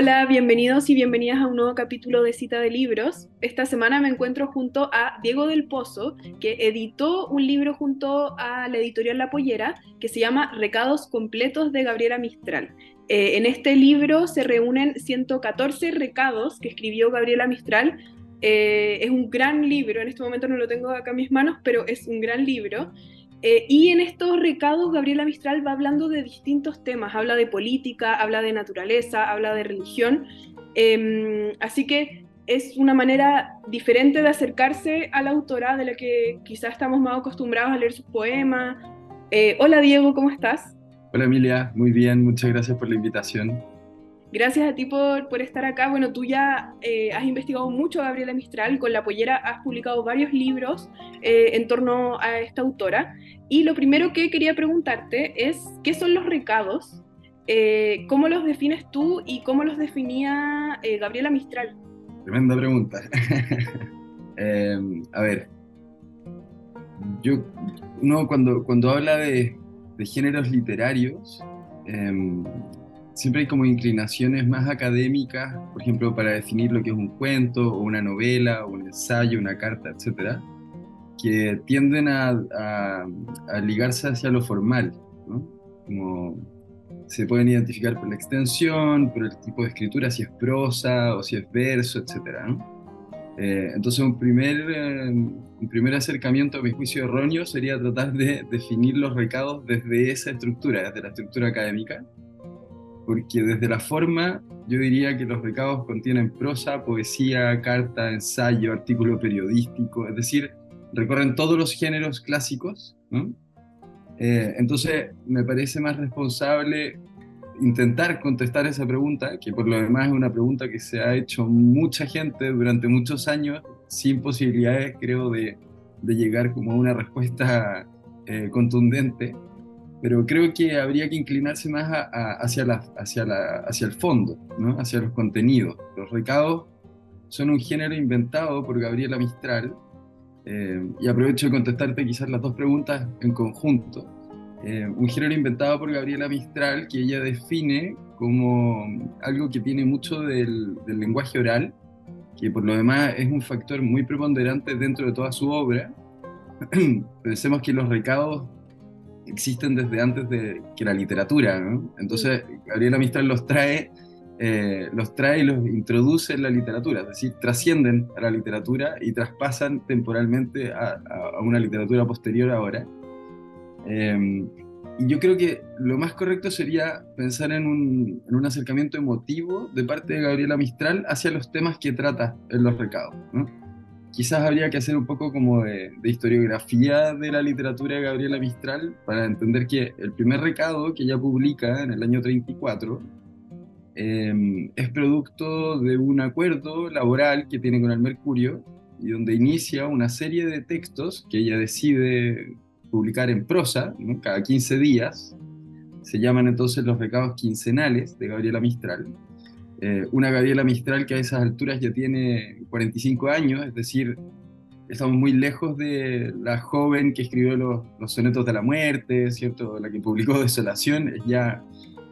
Hola, bienvenidos y bienvenidas a un nuevo capítulo de Cita de Libros. Esta semana me encuentro junto a Diego del Pozo, que editó un libro junto a la editorial La Pollera que se llama Recados completos de Gabriela Mistral. Eh, en este libro se reúnen 114 recados que escribió Gabriela Mistral. Eh, es un gran libro, en este momento no lo tengo acá en mis manos, pero es un gran libro. Eh, y en estos recados Gabriela Mistral va hablando de distintos temas, habla de política, habla de naturaleza, habla de religión, em, así que es una manera diferente de acercarse a la autora de la que quizás estamos más acostumbrados a leer sus poemas. Eh, hola Diego, ¿cómo estás? Hola Emilia, muy bien, muchas gracias por la invitación. Gracias a ti por, por estar acá. Bueno, tú ya eh, has investigado mucho a Gabriela Mistral, con La Pollera has publicado varios libros eh, en torno a esta autora. Y lo primero que quería preguntarte es, ¿qué son los recados? Eh, ¿Cómo los defines tú y cómo los definía Gabriela Mistral? Tremenda pregunta. Em, a ver, yo, uno cuando, cuando habla de, de géneros literarios, em, siempre hay como inclinaciones más académicas, por ejemplo, para definir lo que es un cuento, o una novela, o un ensayo, una carta, etcétera, que tienden a, ligarse hacia lo formal. Como se pueden identificar por la extensión, por el tipo de escritura, si es prosa o si es verso, etcétera, ¿no? Eh, entonces, un primer, eh, un primer acercamiento a mi juicio erróneo sería tratar de definir los recados desde esa estructura, desde la estructura académica, porque desde la forma yo diría que los recados contienen prosa, poesía, carta, ensayo, artículo periodístico, es decir, recorren todos los géneros clásicos. Eh, entonces me parece más responsable intentar contestar esa pregunta, que por lo demás es una pregunta que se ha hecho mucha gente durante muchos años, sin posibilidades, creo, de, de llegar como a una respuesta eh, contundente pero creo que habría que inclinarse más hacia, la, hacia, la, hacia el fondo, ¿no? hacia los contenidos. Los recados son un género inventado por Gabriela Mistral, eh, y aprovecho de contestarte quizás las dos preguntas en conjunto. Eh, un género inventado por Gabriela Mistral que ella define como algo que tiene mucho del, del lenguaje oral, que por lo demás es un factor muy preponderante dentro de toda su obra. Pensemos que los recados existen desde antes de que la literatura, ¿no? Entonces, Gabriela Mistral los trae, eh, los trae y los introduce en la literatura, es decir, trascienden a la literatura y traspasan temporalmente a, una literatura posterior ahora. Em, y yo creo que lo más correcto sería pensar en un, en un, acercamiento emotivo de parte de Gabriela Mistral hacia los temas que trata en los recados. Quizás habría que hacer un poco como de, historiografía de la literatura de Gabriela Mistral para entender que el primer recado que ella publica en el año 34 em, es producto de un acuerdo laboral que tiene con el Mercurio y donde inicia una serie de textos que ella decide publicar en prosa cada 15 días. Se llaman entonces los recados quincenales de Gabriela Mistral eh, una Gabriela Mistral que a esas alturas ya tiene 45 años, es decir, estamos muy lejos de la joven que escribió los, sonetos de la muerte, ¿cierto? La que publicó Desolación, es ya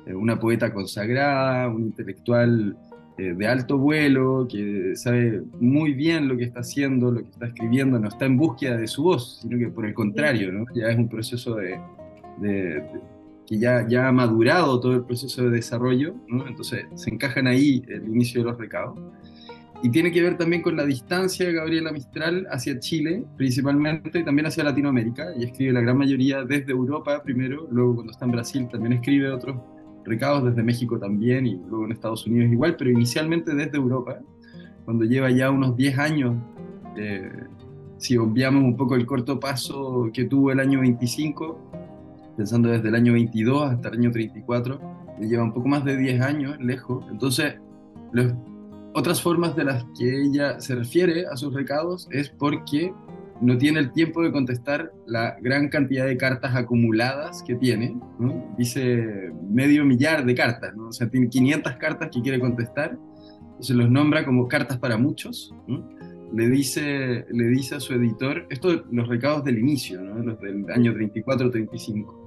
eh, una poeta consagrada, un intelectual eh, de alto vuelo, que sabe muy bien lo que está haciendo, lo que está escribiendo, no está en búsqueda de su voz, sino que por el contrario, ¿no? ya es un proceso de que ya, ya ha madurado todo el proceso de desarrollo, entonces se encajan ahí el inicio de los recados. Y tiene que ver también con la distancia de Gabriela Mistral hacia Chile, principalmente, y también hacia Latinoamérica. Y escribe la gran mayoría desde Europa primero, luego cuando está en Brasil también escribe otros recados, desde México también, y luego en Estados Unidos igual, pero inicialmente desde Europa, cuando lleva ya unos 10 años, eh, si obviamos un poco el corto paso que tuvo el año 25, pensando desde el año 22 hasta el año 34, me lleva un poco más de 10 años lejos. Entonces, otras formas de las que ella se refiere a sus recados es porque no tiene el tiempo de contestar la gran cantidad de cartas acumuladas que tiene. Dice medio millar de cartas, ¿no? o sea, tiene 500 cartas que quiere contestar. Se los nombra como cartas para muchos. Le dice, le dice a su editor, esto los recados del inicio, ¿no? los del año 34-35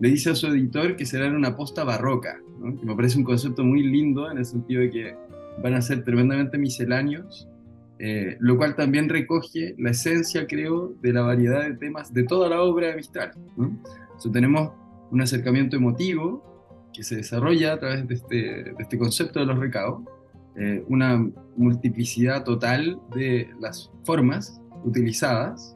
le dice a su editor que será una posta barroca, que me parece un concepto muy lindo en el sentido de que van a ser tremendamente misceláneos, eh, lo cual también recoge la esencia, creo, de la variedad de temas de toda la obra de Mistral. tenemos un acercamiento emotivo que se desarrolla a través de este, este concepto de los recados, eh, una multiplicidad total de las formas utilizadas,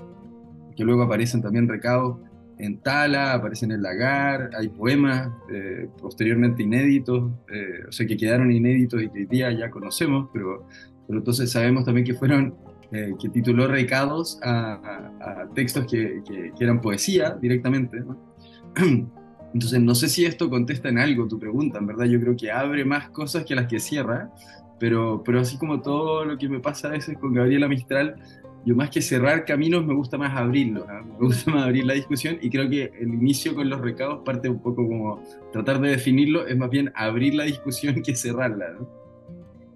que luego aparecen también recados en Tala, aparecen en Lagar, hay poemas eh, posteriormente inéditos, eh, o sea, que quedaron inéditos y que hoy día ya conocemos, pero, pero entonces sabemos también que fueron, que tituló recados a, textos que, que, eran poesía directamente. Entonces, no sé si esto contesta en algo tu pregunta, en verdad yo creo que abre más cosas que las que cierra, pero, pero así como todo lo que me pasa a veces con Gabriela Mistral, yo más que cerrar caminos me gusta más abrirlos, ¿ah? me gusta más abrir la discusión y creo que el inicio con los recados parte un poco como tratar de definirlo, es más bien abrir la discusión que cerrarla.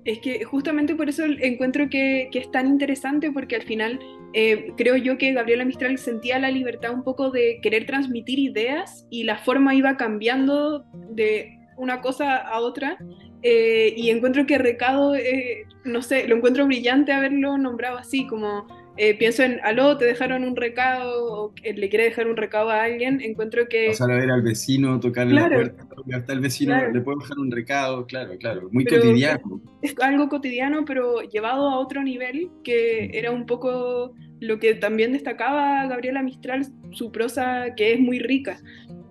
Es que justamente por eso encuentro que, que es tan interesante porque al final eh, creo yo que Gabriela Mistral sentía la libertad un poco de querer transmitir ideas y la forma iba cambiando de una cosa a otra eh, y encuentro que Recado, eh, no sé, lo encuentro brillante haberlo nombrado así, como eh, pienso en, aló, te dejaron un recado, o le quiere dejar un recado a alguien, encuentro que... Pasar a ver al vecino, tocarle la puerta, hasta el vecino le puede dejar un recado, claro, claro, muy cotidiano. Es, algo cotidiano, pero llevado a otro nivel, que era un poco lo que también destacaba Gabriela Mistral, su prosa que es muy rica.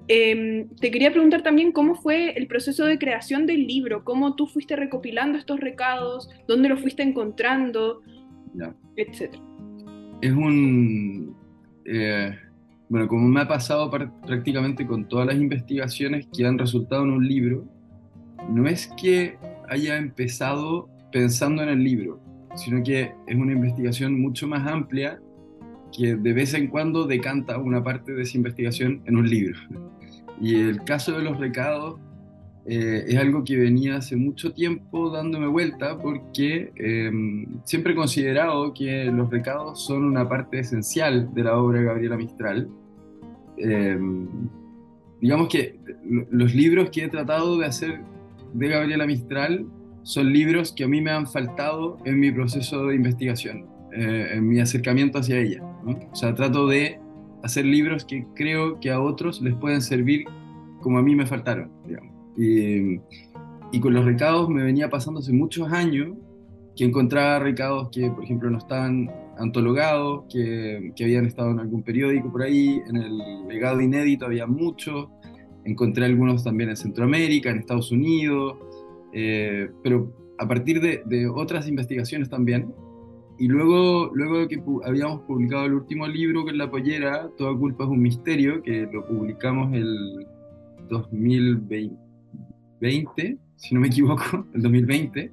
Em, te quería preguntar también cómo fue el proceso de creación del libro, cómo tú fuiste recopilando estos recados, dónde los fuiste encontrando, etc. Es un... Eh, bueno, como me ha pasado prácticamente con todas las investigaciones que han resultado en un libro, no es que haya empezado pensando en el libro, sino que es una investigación mucho más amplia que de vez en cuando decanta una parte de esa investigación en un libro. Y el caso de los recados eh, es algo que venía hace mucho tiempo dándome vuelta porque em, siempre he considerado que los recados son una parte esencial de la obra de Gabriela Mistral. Em, digamos que los libros que he tratado de hacer de Gabriela Mistral son libros que a mí me han faltado en mi proceso de investigación, eh, en mi acercamiento hacia ella. O sea, trato de hacer libros que creo que a otros les pueden servir como a mí me faltaron, digamos. Y, y con los recados me venía pasando hace muchos años que encontraba recados que, por ejemplo, no estaban antologados, que, que, habían estado en algún periódico por ahí, en el legado inédito había muchos, encontré algunos también en Centroamérica, en Estados Unidos, eh, pero a partir de, de, otras investigaciones también, y luego, luego de que habíamos publicado el último libro que es La Pollera, Toda culpa es un misterio, que lo publicamos el 2020, si no me equivoco, el 2020,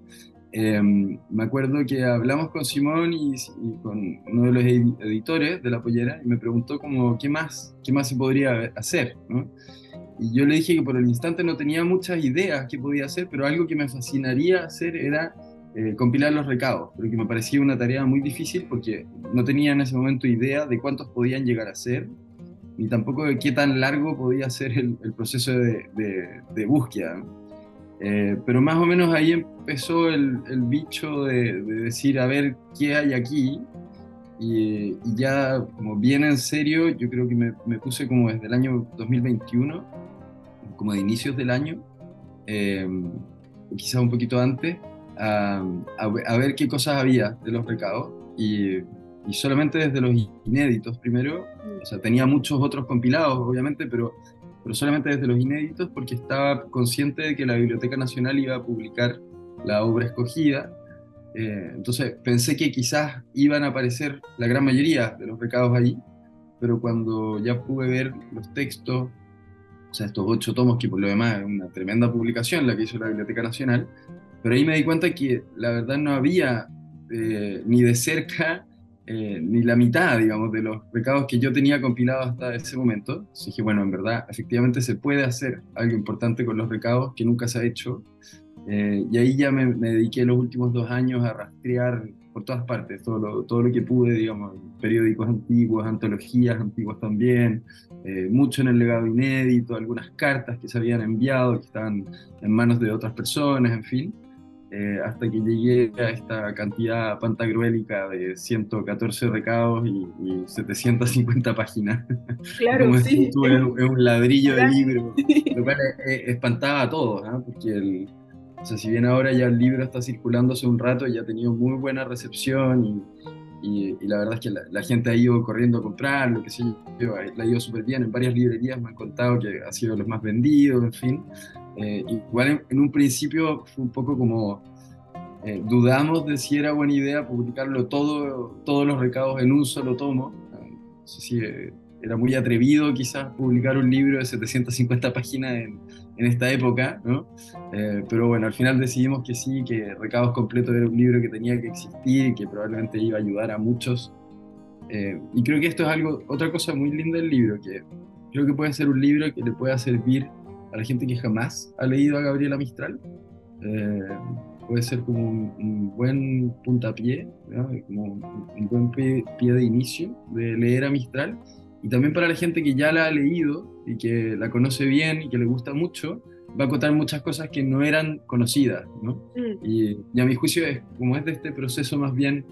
em, me acuerdo que hablamos con Simón y, con uno de los editores de La Pollera y me preguntó como, ¿qué más, qué más se podría hacer? Y yo le dije que por el instante no tenía muchas ideas que podía hacer, pero algo que me fascinaría hacer era eh, compilar los recados, pero que me parecía una tarea muy difícil porque no tenía en ese momento idea de cuántos podían llegar a ser, ni tampoco de qué tan largo podía ser el, proceso de, de, búsqueda. Eh, pero más o menos ahí empezó el, el bicho de, decir, a ver, ¿qué hay aquí? Y, y, ya como bien en serio, yo creo que me, me, puse como desde el año 2021, como de inicios del año, eh, quizás un poquito antes, a, ver qué cosas había de los recados y, y, solamente desde los inéditos primero, o sea, tenía muchos otros compilados obviamente, pero, pero solamente desde los inéditos porque estaba consciente de que la Biblioteca Nacional iba a publicar la obra escogida. Eh, entonces pensé que quizás iban a aparecer la gran mayoría de los recados ahí, pero cuando ya pude ver los textos, o sea, estos ocho tomos, que por lo demás es una tremenda publicación la que hizo la Biblioteca Nacional, pero ahí me di cuenta que la verdad no había eh, ni de cerca eh, ni la mitad, digamos, de los recados que yo tenía compilados hasta ese momento. Así dije, bueno, en verdad, efectivamente se puede hacer algo importante con los recados que nunca se ha hecho. Eh, y ahí ya me, dediqué los últimos dos años a rastrear por todas partes, todo lo, todo lo que pude, digamos, periódicos antiguos, antologías antiguas también, eh, mucho en el legado inédito, algunas cartas que se habían enviado, que estaban en manos de otras personas, en fin. Eh, hasta que llegué a esta cantidad pantagruélica de 114 recados y, 750 páginas. Claro, sí. Es, un ladrillo de libro, lo cual espantaba a todos, ¿ah? porque el, o sea, si bien ahora ya el libro está circulando hace un rato, ya ha tenido muy buena recepción y, y, la verdad es que la, gente ha ido corriendo a comprarlo, que sé yo, le ha ido súper bien. En varias librerías me han contado que ha sido los más vendidos, en fin. Eh, igual en, un principio fue un poco como eh, dudamos de si era buena idea publicarlo todo, todos los recados en un solo tomo. No sé si eh, era muy atrevido quizás publicar un libro de 750 páginas en, en esta época, ¿no? pero bueno, al final decidimos que sí, que Recados Completos era un libro que tenía que existir que probablemente iba a ayudar a muchos. y creo que esto es algo, otra cosa muy linda del libro, que creo que puede ser un libro que le pueda servir a la gente que jamás ha leído a Gabriela Mistral. Eh, puede ser como un, buen puntapié, como un, buen pie, de inicio de leer a Mistral. Y también para la gente que ya la ha leído y que la conoce bien y que le gusta mucho, va a contar muchas cosas que no eran conocidas. ¿no? Mm. Y, y, a mi juicio, es, como es de este proceso más bien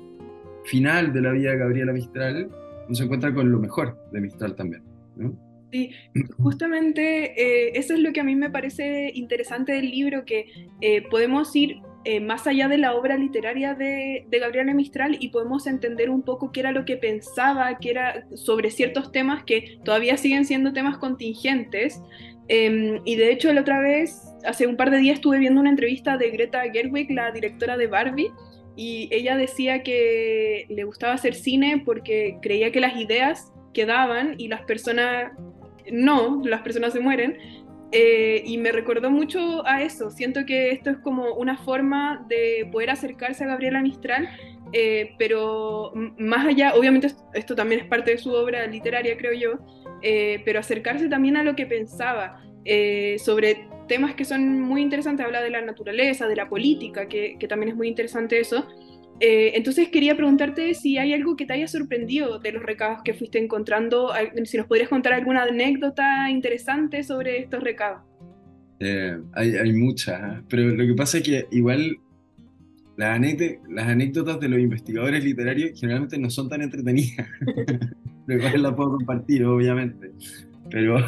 final de la vida de Gabriela Mistral, uno se encuentra con lo mejor de Mistral también. ¿no? Sí, justamente eh, eso es lo que a mí me parece interesante del libro, que eh, podemos ir eh, más allá de la obra literaria de, de, Gabriela Mistral y podemos entender un poco qué era lo que pensaba, qué era sobre ciertos temas que todavía siguen siendo temas contingentes. Em, y de hecho, la otra vez, hace un par de días, estuve viendo una entrevista de Greta Gerwig, la directora de Barbie, y ella decía que le gustaba hacer cine porque creía que las ideas quedaban y las personas no, las personas se mueren. Eh, y me recordó mucho a eso. Siento que esto es como una forma de poder acercarse a Gabriela Mistral, eh, pero más allá, obviamente esto también es parte de su obra literaria, creo yo, eh, pero acercarse también a lo que pensaba sobre temas que son muy interesantes. Habla de la naturaleza, de la política, que, que también es muy interesante eso. Eh, entonces quería preguntarte si hay algo que te haya sorprendido de los recados que fuiste encontrando, si nos podrías contar alguna anécdota interesante sobre estos recados. Eh, hay, muchas, ¿eh? pero lo que pasa es que igual las, las anécdotas de los investigadores literarios generalmente no son tan entretenidas, lo cual las puedo compartir, obviamente. Pero,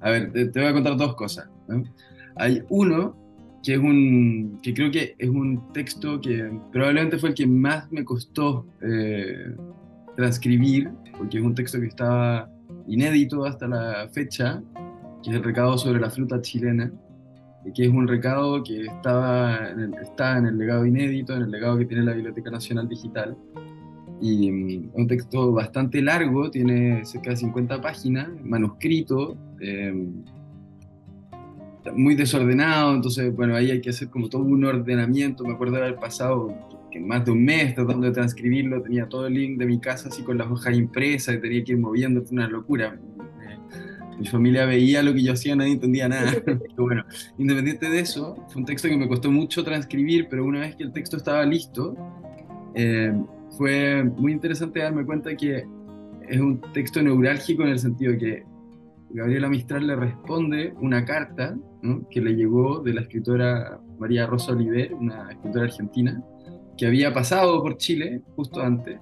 a ver, te, voy a contar dos cosas. Hay uno que es un que creo que es un texto que probablemente fue el que más me costó eh, transcribir, porque es un texto que estaba inédito hasta la fecha, que es el recado sobre la fruta chilena, que es un recado que estaba en el, está en el legado inédito, en el legado que tiene la Biblioteca Nacional Digital. Y es mm, un texto bastante largo, tiene cerca de 50 páginas, manuscrito. Eh, muy desordenado, entonces, bueno, ahí hay que hacer como todo un ordenamiento. Me acuerdo de haber pasado que más de un mes tratando de transcribirlo, tenía todo el link de mi casa así con las hojas impresas y tenía que ir moviendo, fue una locura. Eh, mi familia veía lo que yo hacía, nadie entendía nada. pero bueno, independiente de eso, fue un texto que me costó mucho transcribir, pero una vez que el texto estaba listo, eh, fue muy interesante darme cuenta que es un texto neurálgico en el sentido que Gabriela Mistral le responde una carta que le llegó de la escritora María Rosa Oliver, una escritora argentina, que había pasado por Chile justo antes,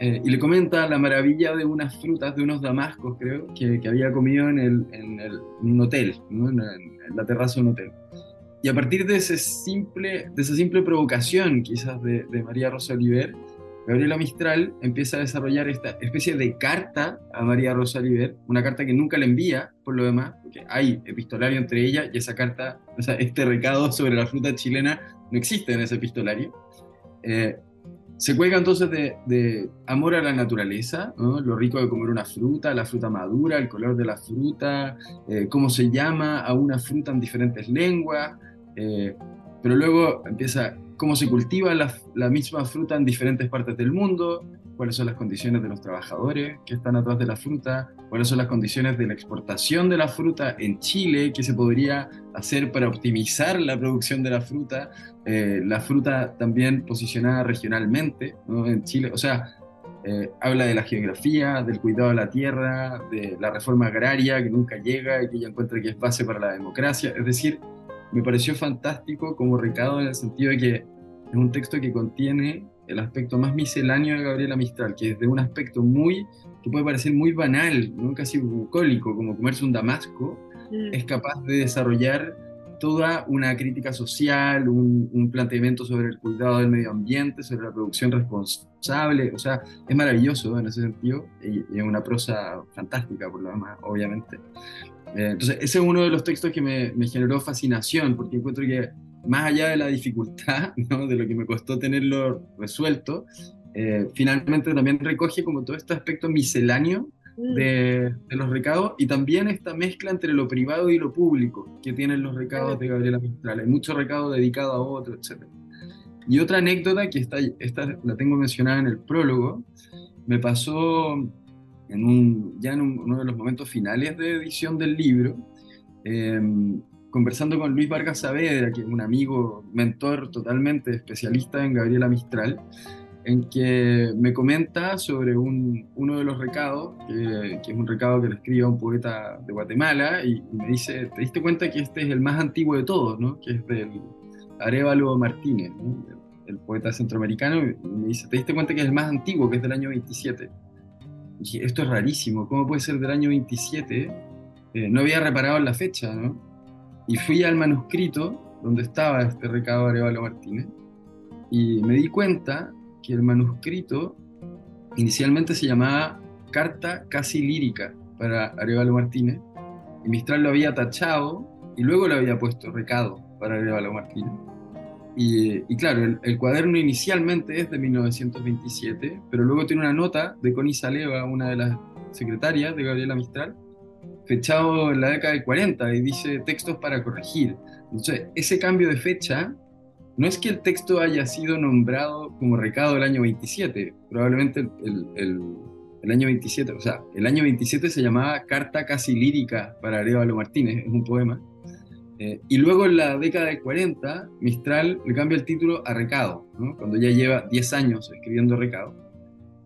eh, y le comenta la maravilla de unas frutas, de unos damascos, creo, que, había comido en, el, en, el, un hotel, en, la terraza de un hotel. Y a partir de, ese simple, de esa simple provocación, quizás, de, de María Rosa Oliver, Gabriela Mistral empieza a desarrollar esta especie de carta a María Rosa Oliver, una carta que nunca le envía, por lo demás, porque hay epistolario entre ella y esa carta, o sea, este recado sobre la fruta chilena no existe en ese epistolario. Eh, se cuelga entonces de, amor a la naturaleza, lo rico de comer una fruta, la fruta madura, el color de la fruta, eh, cómo se llama a una fruta en diferentes lenguas, eh, pero luego empieza cómo se cultiva la, misma fruta en diferentes partes del mundo, cuáles son las condiciones de los trabajadores que están atrás de la fruta, cuáles son las condiciones de la exportación de la fruta en Chile, que se podría hacer para optimizar la producción de la fruta, eh, la fruta también posicionada regionalmente en Chile, o sea, eh, habla de la geografía, del cuidado de la tierra, de la reforma agraria que nunca llega y que ella encuentra que es base para la democracia. Es decir, me pareció fantástico como recado en el sentido de que es un texto que contiene el aspecto más misceláneo de Gabriela Mistral, que es de un aspecto muy, que puede parecer muy banal, casi bucólico, como comerse un damasco, mm. es capaz de desarrollar toda una crítica social, un, planteamiento sobre el cuidado del medio ambiente, sobre la producción responsable, o sea, es maravilloso en ese sentido y, es una prosa fantástica por lo demás, obviamente. Eh, entonces, ese es uno de los textos que me, me, generó fascinación, porque encuentro que más allá de la dificultad, ¿no? de lo que me costó tenerlo resuelto, eh, finalmente también recoge como todo este aspecto misceláneo Mm. de, los recados y también esta mezcla entre lo privado y lo público que tienen los recados de Gabriela Mistral. Hay mucho recado dedicado a otro, etc. Y otra anécdota que está, esta la tengo mencionada en el prólogo, me pasó en un, ya en uno de los momentos finales de edición del libro, em, conversando con Luis Vargas Saavedra, que es un amigo, mentor totalmente especialista en Gabriela Mistral, en que me comenta sobre un, uno de los recados, que, es un recado que le escribe a un poeta de Guatemala, y, me dice, ¿te diste cuenta que este es el más antiguo de todos, ¿no? que es del Arevalo Martínez, el, poeta centroamericano, y me dice, ¿te diste cuenta que es el más antiguo, que es del año 27? Dije, esto es rarísimo, ¿cómo puede ser del año 27? Eh, no había reparado en la fecha, ¿no? Y fui al manuscrito donde estaba este recado de Arevalo Martínez, y me di cuenta que el manuscrito inicialmente se llamaba Carta casi lírica para Arevalo Martínez, y Mistral lo había tachado y luego le había puesto recado para Arevalo Martínez. Y, claro, el, cuaderno inicialmente es de 1927, pero luego tiene una nota de Connie Saleva, una de las secretarias de Gabriela Mistral, fechado en la década de 40 y dice textos para corregir. Entonces, ese cambio de fecha no es que el texto haya sido nombrado como recado el año 27, probablemente el, el, año 27, o sea, el año 27 se llamaba Carta casi lírica para Arevalo Martínez, es un poema. Eh, y luego en la década de 40, Mistral le cambia el título a Recado, cuando ya lleva 10 años escribiendo Recado.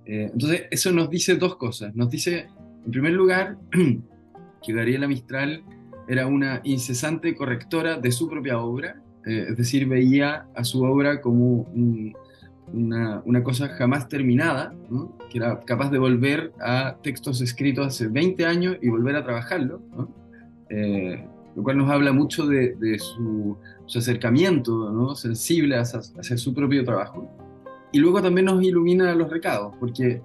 Eh, entonces, eso nos dice dos cosas. Nos dice, en primer lugar, que Gabriela Mistral era una incesante correctora de su propia obra eh, es decir, veía a su obra como una, una, cosa jamás terminada, que era capaz de volver a textos escritos hace 20 años y volver a trabajarlo, eh, lo cual nos habla mucho de, de su, su, acercamiento ¿no? sensible hacia, hacia, su propio trabajo. Y luego también nos ilumina los recados, porque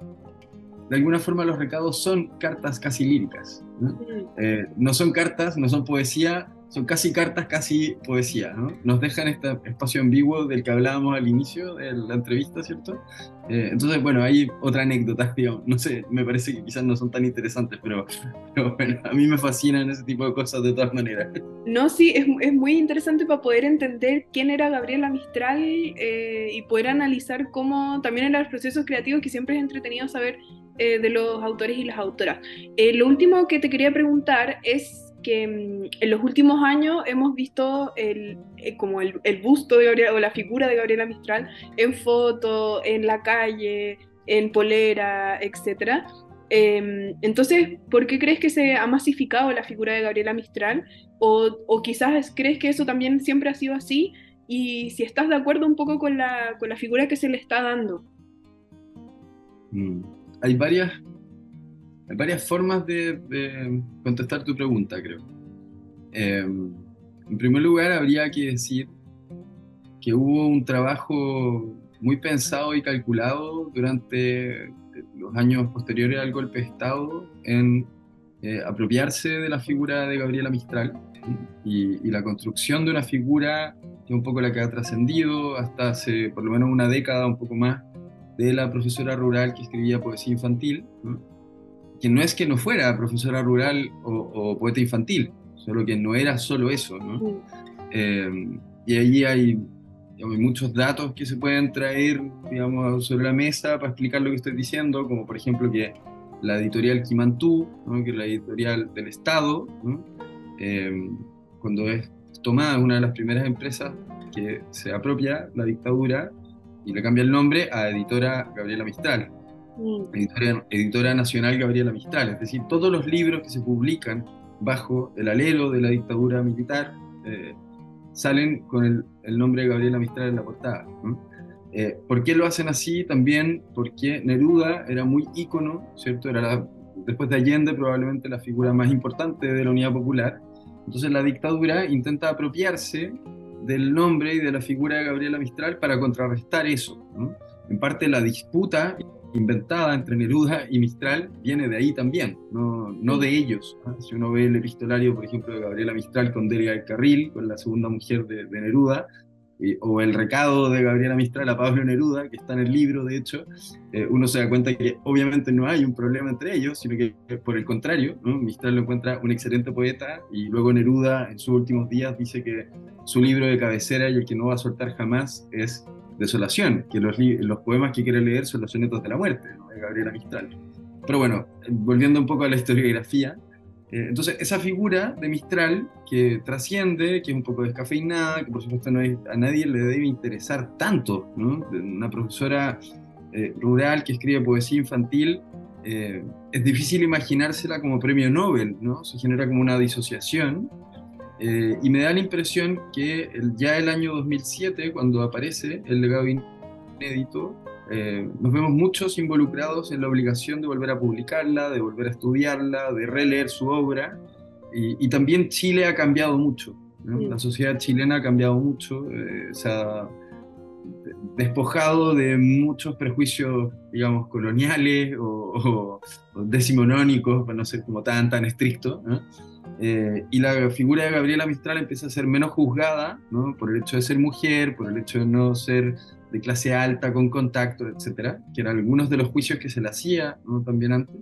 de alguna forma los recados son cartas casi líricas. ¿no? Mm. Eh, no son cartas, no son poesía, son casi cartas, casi poesía, ¿no? Nos dejan este espacio ambiguo del que hablábamos al inicio de la entrevista, ¿cierto? Eh, entonces, bueno, hay otra anécdota, digamos, no sé, me parece que quizás no son tan interesantes, pero, bueno, a mí me fascinan ese tipo de cosas de todas maneras. No, sí, es, es muy interesante para poder entender quién era Gabriela Mistral eh, y poder analizar cómo también en los procesos creativos, que siempre es entretenido saber eh, de los autores y las autoras. lo último que te quería preguntar es que mm, en los últimos años hemos visto el, eh, como el, busto de Gabriela, o la figura de Gabriela Mistral en foto, en la calle, en polera, etc. Em, entonces, ¿por qué crees que se ha masificado la figura de Gabriela Mistral? O, o, quizás crees que eso también siempre ha sido así y si estás de acuerdo un poco con la, con la figura que se le está dando. Mm, hay varias varias formas de, contestar tu pregunta, creo. Em, en primer lugar, habría que decir que hubo un trabajo muy pensado y calculado durante los años posteriores al golpe de Estado en eh, apropiarse de la figura de Gabriela Mistral y, la construcción de una figura que un poco la que ha trascendido hasta hace por lo menos una década, un poco más, de la profesora rural que escribía poesía infantil. Que no es que no fuera profesora rural o, poeta infantil, solo que no era solo eso, ¿no? Eh, y ahí hay, muchos datos que se pueden traer, digamos, sobre la mesa para explicar lo que estoy diciendo, como por ejemplo que la editorial Kimantú, que es la editorial del Estado, eh, cuando es tomada, una de las primeras empresas que se apropia la dictadura y le cambia el nombre a Editora Gabriela Mistral, mm. editora, editora, Nacional Gabriela Mistral. Es decir, todos los libros que se publican bajo el alero de la dictadura militar eh, salen con el, nombre de Gabriela Mistral en la portada. Eh, ¿Por qué lo hacen así? También porque Neruda era muy ícono, ¿cierto? Era después de Allende probablemente la figura más importante de la Unidad Popular. Entonces la dictadura intenta apropiarse del nombre y de la figura de Gabriela Mistral para contrarrestar eso. En parte la disputa inventada entre Neruda y Mistral viene de ahí también, no, no de ellos. Si uno ve el epistolario, por ejemplo, de Gabriela Mistral con Delia del Carril, con la segunda mujer de, Neruda, o el recado de Gabriela Mistral a Pablo Neruda, que está en el libro, de hecho, eh, uno se da cuenta que obviamente no hay un problema entre ellos, sino que por el contrario, Mistral lo encuentra un excelente poeta y luego Neruda en sus últimos días dice que su libro de cabecera y el que no va a soltar jamás es Desolación, que los, los poemas que quiere leer son los sonetos de la muerte, de Gabriela Mistral. Pero bueno, volviendo un poco a la historiografía, eh, entonces esa figura de Mistral que trasciende, que es un poco descafeinada, que por supuesto no a nadie le debe interesar tanto, ¿no? una profesora eh, rural que escribe poesía infantil, eh, es difícil imaginársela como premio Nobel, ¿no? Se genera como una disociación eh, y me da la impresión que ya el año 2007, cuando aparece el legado inédito, eh, nos vemos muchos involucrados en la obligación de volver a publicarla, de volver a estudiarla, de releer su obra. Y, también Chile ha cambiado mucho. La sociedad chilena ha cambiado mucho, eh, se ha despojado de muchos prejuicios, digamos, coloniales o, o decimonónicos, para no ser como tan, tan estricto. Eh, y la figura de Gabriela Mistral empieza a ser menos juzgada ¿no? por el hecho de ser mujer, por el hecho de no ser de clase alta, con contacto, etcétera, que eran algunos de los juicios que se le hacía ¿no? también antes.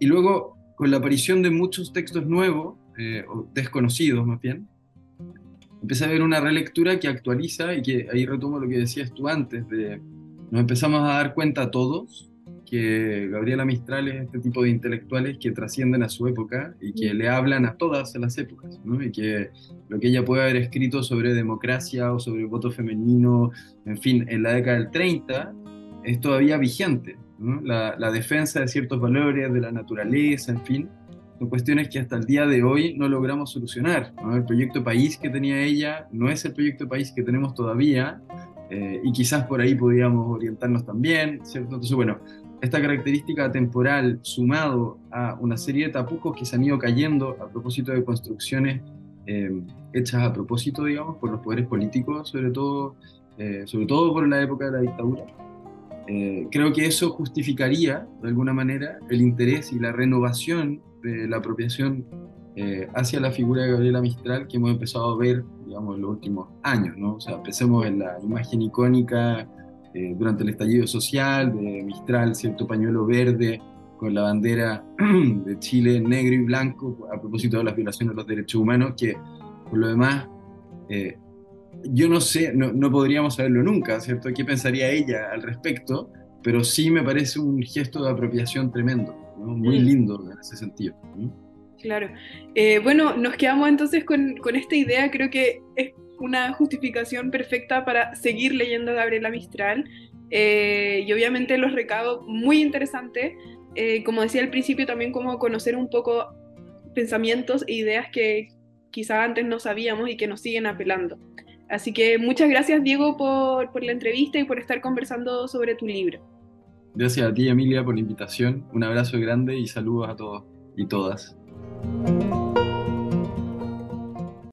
Y luego, con la aparición de muchos textos nuevos, eh, o desconocidos más bien, empieza a haber una relectura que actualiza y que ahí retomo lo que decías tú antes, de nos empezamos a dar cuenta todos que Gabriela Mistral es este tipo de intelectuales que trascienden a su época y que le hablan a todas las épocas, ¿no? y que lo que ella puede haber escrito sobre democracia o sobre voto femenino, en fin, en la década del 30, es todavía vigente. ¿no? La, la, defensa de ciertos valores, de la naturaleza, en fin, son cuestiones que hasta el día de hoy no logramos solucionar. ¿no? El proyecto país que tenía ella no es el proyecto país que tenemos todavía, eh, y quizás por ahí podríamos orientarnos también, ¿cierto? Entonces, bueno, esta característica temporal sumado a una serie de tapujos que se han ido cayendo a propósito de construcciones eh, hechas a propósito, digamos, por los poderes políticos, sobre todo, eh, sobre todo por la época de la dictadura. Eh, creo que eso justificaría, de alguna manera, el interés y la renovación de la apropiación hacia la figura de Gabriela Mistral que hemos empezado a ver, digamos, en los últimos años, ¿no? O sea, empecemos en la imagen icónica eh, durante el estallido social de Mistral, cierto pañuelo verde con la bandera de Chile negro y blanco a propósito de las violaciones de los derechos humanos, que por lo demás, eh, yo no sé, no, no, podríamos saberlo nunca, ¿cierto? ¿Qué pensaría ella al respecto? Pero sí me parece un gesto de apropiación tremendo, muy lindo en ese sentido. Claro. Eh, bueno, nos quedamos entonces con, con, esta idea, creo que es una justificación perfecta para seguir leyendo a Gabriela Mistral. Eh, y obviamente los recados muy interesantes, eh, como decía al principio, también como conocer un poco pensamientos e ideas que quizá antes no sabíamos y que nos siguen apelando. Así que muchas gracias Diego por, por la entrevista y por estar conversando sobre tu libro. Gracias a ti Emilia por la invitación, un abrazo grande y saludos a todos y todas.